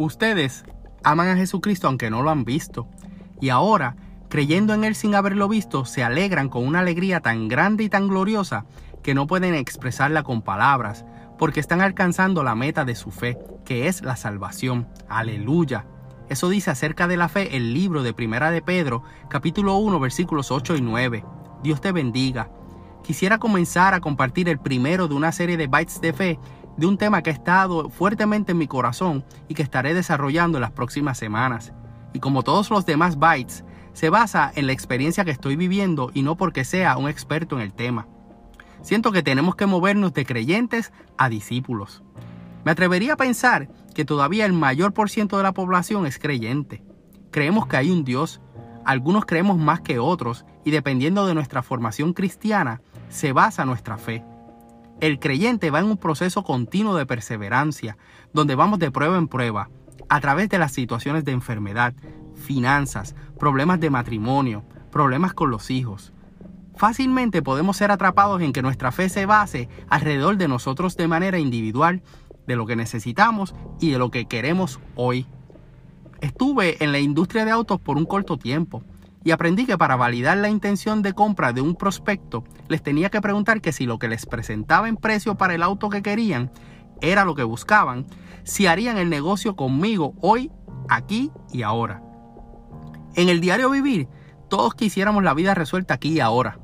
Ustedes aman a Jesucristo aunque no lo han visto. Y ahora, creyendo en Él sin haberlo visto, se alegran con una alegría tan grande y tan gloriosa que no pueden expresarla con palabras, porque están alcanzando la meta de su fe, que es la salvación. Aleluya. Eso dice acerca de la fe el libro de Primera de Pedro, capítulo 1, versículos 8 y 9. Dios te bendiga. Quisiera comenzar a compartir el primero de una serie de bytes de fe de un tema que ha estado fuertemente en mi corazón y que estaré desarrollando en las próximas semanas. Y como todos los demás bytes, se basa en la experiencia que estoy viviendo y no porque sea un experto en el tema. Siento que tenemos que movernos de creyentes a discípulos. Me atrevería a pensar que todavía el mayor por ciento de la población es creyente. Creemos que hay un Dios, algunos creemos más que otros y dependiendo de nuestra formación cristiana se basa nuestra fe. El creyente va en un proceso continuo de perseverancia, donde vamos de prueba en prueba, a través de las situaciones de enfermedad, finanzas, problemas de matrimonio, problemas con los hijos. Fácilmente podemos ser atrapados en que nuestra fe se base alrededor de nosotros de manera individual, de lo que necesitamos y de lo que queremos hoy. Estuve en la industria de autos por un corto tiempo y aprendí que para validar la intención de compra de un prospecto les tenía que preguntar que si lo que les presentaba en precio para el auto que querían era lo que buscaban, si harían el negocio conmigo hoy, aquí y ahora. En el diario vivir, todos quisiéramos la vida resuelta aquí y ahora.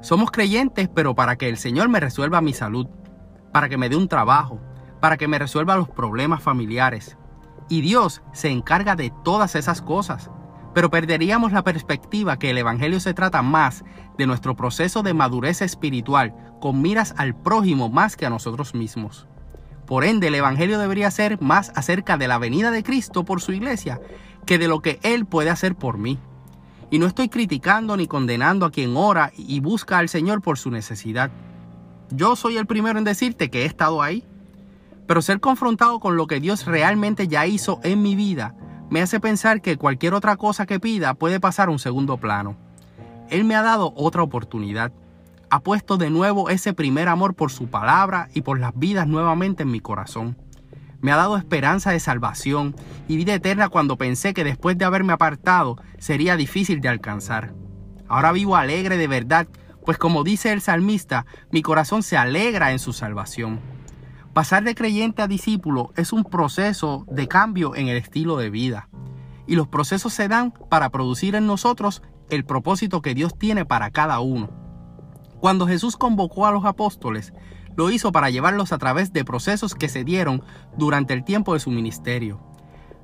Somos creyentes, pero para que el Señor me resuelva mi salud, para que me dé un trabajo, para que me resuelva los problemas familiares. Y Dios se encarga de todas esas cosas. Pero perderíamos la perspectiva que el Evangelio se trata más de nuestro proceso de madurez espiritual con miras al prójimo más que a nosotros mismos. Por ende, el Evangelio debería ser más acerca de la venida de Cristo por su iglesia que de lo que Él puede hacer por mí. Y no estoy criticando ni condenando a quien ora y busca al Señor por su necesidad. Yo soy el primero en decirte que he estado ahí. Pero ser confrontado con lo que Dios realmente ya hizo en mi vida me hace pensar que cualquier otra cosa que pida puede pasar a un segundo plano. Él me ha dado otra oportunidad. Ha puesto de nuevo ese primer amor por su palabra y por las vidas nuevamente en mi corazón. Me ha dado esperanza de salvación y vida eterna cuando pensé que después de haberme apartado sería difícil de alcanzar. Ahora vivo alegre de verdad, pues como dice el salmista, mi corazón se alegra en su salvación. Pasar de creyente a discípulo es un proceso de cambio en el estilo de vida. Y los procesos se dan para producir en nosotros el propósito que Dios tiene para cada uno. Cuando Jesús convocó a los apóstoles, lo hizo para llevarlos a través de procesos que se dieron durante el tiempo de su ministerio.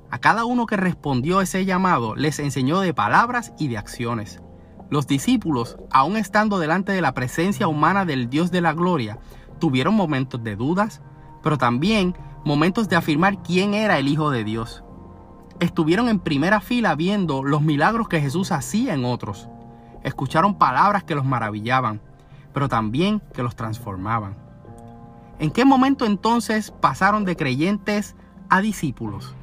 A cada uno que respondió ese llamado les enseñó de palabras y de acciones. Los discípulos, aun estando delante de la presencia humana del Dios de la gloria, tuvieron momentos de dudas, pero también momentos de afirmar quién era el Hijo de Dios. Estuvieron en primera fila viendo los milagros que Jesús hacía en otros. Escucharon palabras que los maravillaban, pero también que los transformaban. ¿En qué momento entonces pasaron de creyentes a discípulos?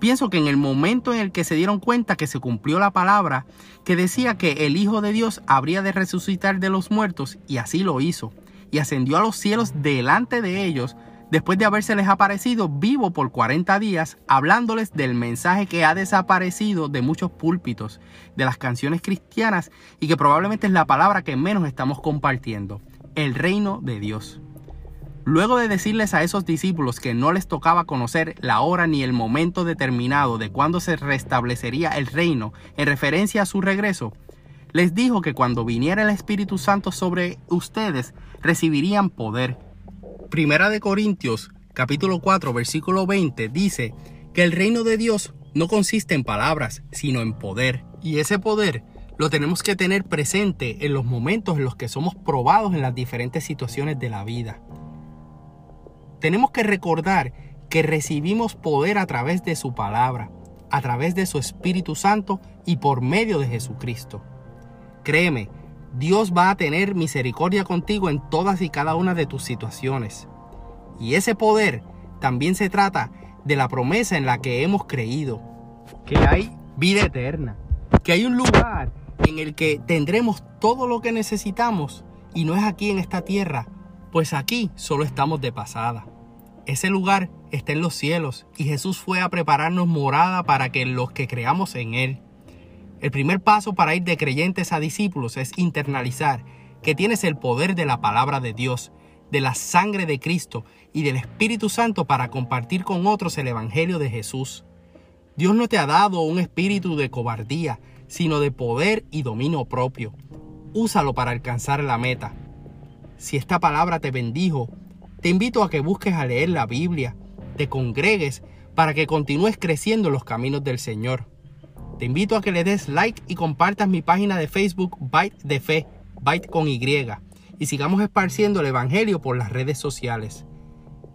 Pienso que en el momento en el que se dieron cuenta que se cumplió la palabra que decía que el Hijo de Dios habría de resucitar de los muertos, y así lo hizo y ascendió a los cielos delante de ellos, después de habérseles aparecido vivo por 40 días, hablándoles del mensaje que ha desaparecido de muchos púlpitos, de las canciones cristianas y que probablemente es la palabra que menos estamos compartiendo, el reino de Dios. Luego de decirles a esos discípulos que no les tocaba conocer la hora ni el momento determinado de cuándo se restablecería el reino en referencia a su regreso, les dijo que cuando viniera el Espíritu Santo sobre ustedes, recibirían poder. Primera de Corintios, capítulo 4, versículo 20, dice que el reino de Dios no consiste en palabras, sino en poder. Y ese poder lo tenemos que tener presente en los momentos en los que somos probados en las diferentes situaciones de la vida. Tenemos que recordar que recibimos poder a través de su palabra, a través de su Espíritu Santo y por medio de Jesucristo. Créeme, Dios va a tener misericordia contigo en todas y cada una de tus situaciones. Y ese poder también se trata de la promesa en la que hemos creído, que hay vida eterna, que hay un lugar en el que tendremos todo lo que necesitamos y no es aquí en esta tierra, pues aquí solo estamos de pasada. Ese lugar está en los cielos y Jesús fue a prepararnos morada para que los que creamos en Él. El primer paso para ir de creyentes a discípulos es internalizar que tienes el poder de la palabra de Dios, de la sangre de Cristo y del Espíritu Santo para compartir con otros el Evangelio de Jesús. Dios no te ha dado un espíritu de cobardía, sino de poder y dominio propio. Úsalo para alcanzar la meta. Si esta palabra te bendijo, te invito a que busques a leer la Biblia, te congregues para que continúes creciendo en los caminos del Señor. Te invito a que le des like y compartas mi página de Facebook Byte de Fe, Byte con Y, y sigamos esparciendo el Evangelio por las redes sociales.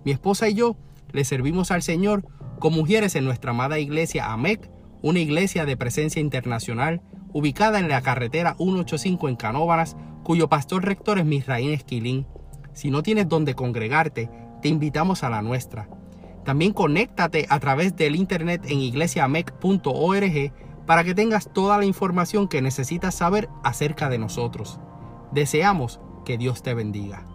Mi esposa y yo le servimos al Señor como mujeres en nuestra amada iglesia AMEC, una iglesia de presencia internacional ubicada en la carretera 185 en Canóvanas, cuyo pastor rector es Misraín Esquilín. Si no tienes donde congregarte, te invitamos a la nuestra. También conéctate a través del internet en iglesiamec.org para que tengas toda la información que necesitas saber acerca de nosotros. Deseamos que Dios te bendiga.